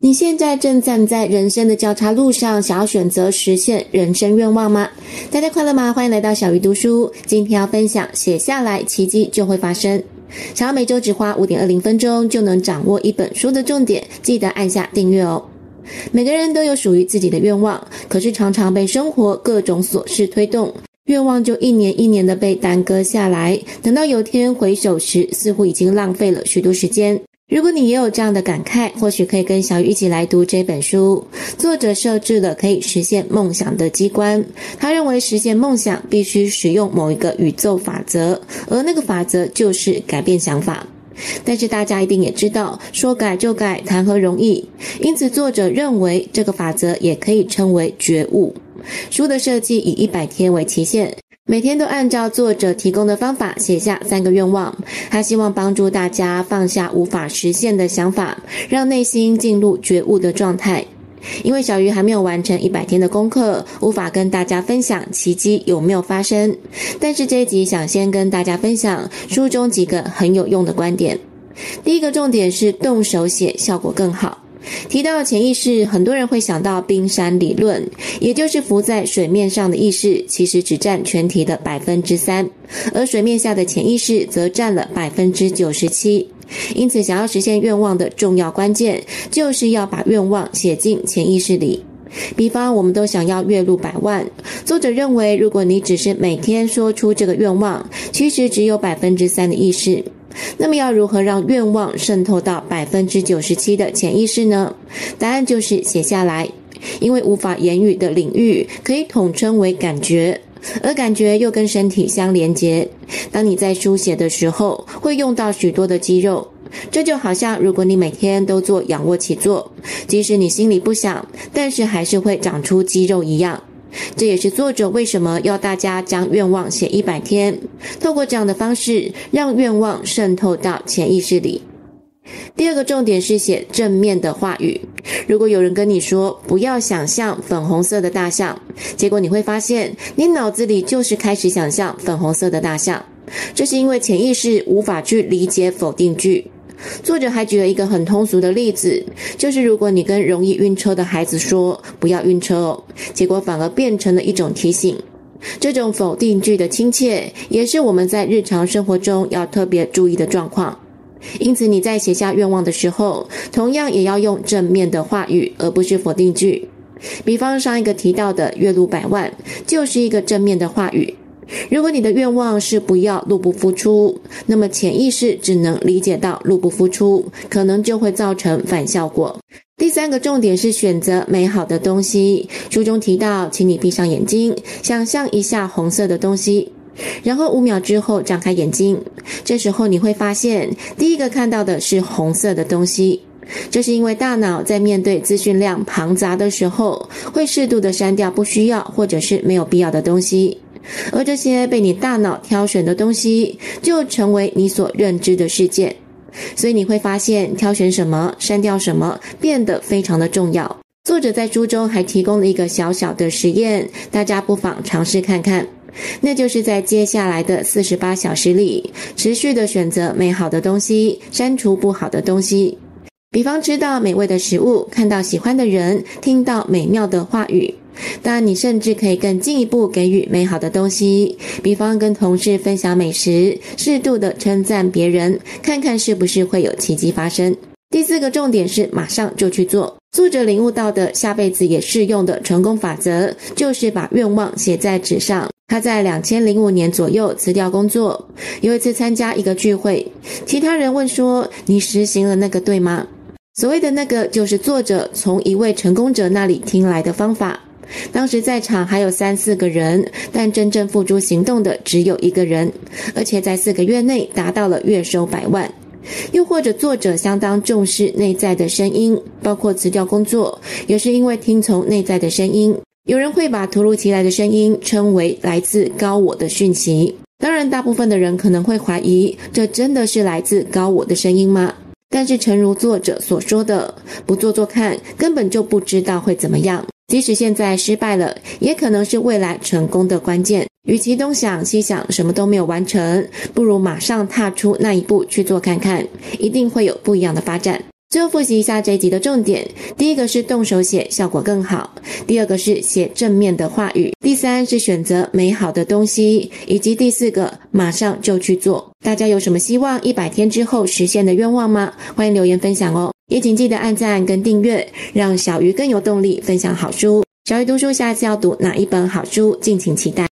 你现在正站在人生的交叉路上，想要选择实现人生愿望吗？大家快乐吗？欢迎来到小鱼读书。今天要分享，写下来，奇迹就会发生。想要每周只花五点二零分钟就能掌握一本书的重点，记得按下订阅哦。每个人都有属于自己的愿望，可是常常被生活各种琐事推动，愿望就一年一年的被耽搁下来。等到有天回首时，似乎已经浪费了许多时间。如果你也有这样的感慨，或许可以跟小雨一起来读这本书。作者设置了可以实现梦想的机关。他认为实现梦想必须使用某一个宇宙法则，而那个法则就是改变想法。但是大家一定也知道，说改就改，谈何容易？因此，作者认为这个法则也可以称为觉悟。书的设计以一百天为期限。每天都按照作者提供的方法写下三个愿望，他希望帮助大家放下无法实现的想法，让内心进入觉悟的状态。因为小鱼还没有完成一百天的功课，无法跟大家分享奇迹有没有发生。但是这一集想先跟大家分享书中几个很有用的观点。第一个重点是动手写效果更好。提到潜意识，很多人会想到冰山理论，也就是浮在水面上的意识，其实只占全体的百分之三，而水面下的潜意识则占了百分之九十七。因此，想要实现愿望的重要关键，就是要把愿望写进潜意识里。比方，我们都想要月入百万，作者认为，如果你只是每天说出这个愿望，其实只有百分之三的意识。那么要如何让愿望渗透到百分之九十七的潜意识呢？答案就是写下来，因为无法言语的领域可以统称为感觉，而感觉又跟身体相连接。当你在书写的时候，会用到许多的肌肉，这就好像如果你每天都做仰卧起坐，即使你心里不想，但是还是会长出肌肉一样。这也是作者为什么要大家将愿望写一百天，透过这样的方式让愿望渗透到潜意识里。第二个重点是写正面的话语。如果有人跟你说不要想象粉红色的大象，结果你会发现你脑子里就是开始想象粉红色的大象，这是因为潜意识无法去理解否定句。作者还举了一个很通俗的例子，就是如果你跟容易晕车的孩子说“不要晕车哦”，结果反而变成了一种提醒。这种否定句的亲切，也是我们在日常生活中要特别注意的状况。因此，你在写下愿望的时候，同样也要用正面的话语，而不是否定句。比方上一个提到的月入百万，就是一个正面的话语。如果你的愿望是不要入不敷出，那么潜意识只能理解到入不敷出，可能就会造成反效果。第三个重点是选择美好的东西。书中提到，请你闭上眼睛，想象一下红色的东西，然后五秒之后张开眼睛。这时候你会发现，第一个看到的是红色的东西，这是因为大脑在面对资讯量庞杂的时候，会适度的删掉不需要或者是没有必要的东西。而这些被你大脑挑选的东西，就成为你所认知的世界。所以你会发现，挑选什么、删掉什么，变得非常的重要。作者在书中还提供了一个小小的实验，大家不妨尝试看看。那就是在接下来的四十八小时里，持续的选择美好的东西，删除不好的东西。比方吃到美味的食物，看到喜欢的人，听到美妙的话语。当然，你甚至可以更进一步给予美好的东西，比方跟同事分享美食，适度的称赞别人，看看是不是会有奇迹发生。第四个重点是马上就去做。作者领悟到的下辈子也适用的成功法则，就是把愿望写在纸上。他在两千零五年左右辞掉工作，有一次参加一个聚会，其他人问说：“你实行了那个对吗？”所谓的那个，就是作者从一位成功者那里听来的方法。当时在场还有三四个人，但真正付诸行动的只有一个人，而且在四个月内达到了月收百万。又或者作者相当重视内在的声音，包括辞掉工作，也是因为听从内在的声音。有人会把突如其来的声音称为来自高我的讯息。当然，大部分的人可能会怀疑，这真的是来自高我的声音吗？但是，诚如作者所说的，不做做看，根本就不知道会怎么样。即使现在失败了，也可能是未来成功的关键。与其东想西想，什么都没有完成，不如马上踏出那一步去做看看，一定会有不一样的发展。最后复习一下这一集的重点：第一个是动手写，效果更好；第二个是写正面的话语；第三是选择美好的东西；以及第四个马上就去做。大家有什么希望一百天之后实现的愿望吗？欢迎留言分享哦！也请记得按赞跟订阅，让小鱼更有动力分享好书。小鱼读书下次要读哪一本好书？敬请期待。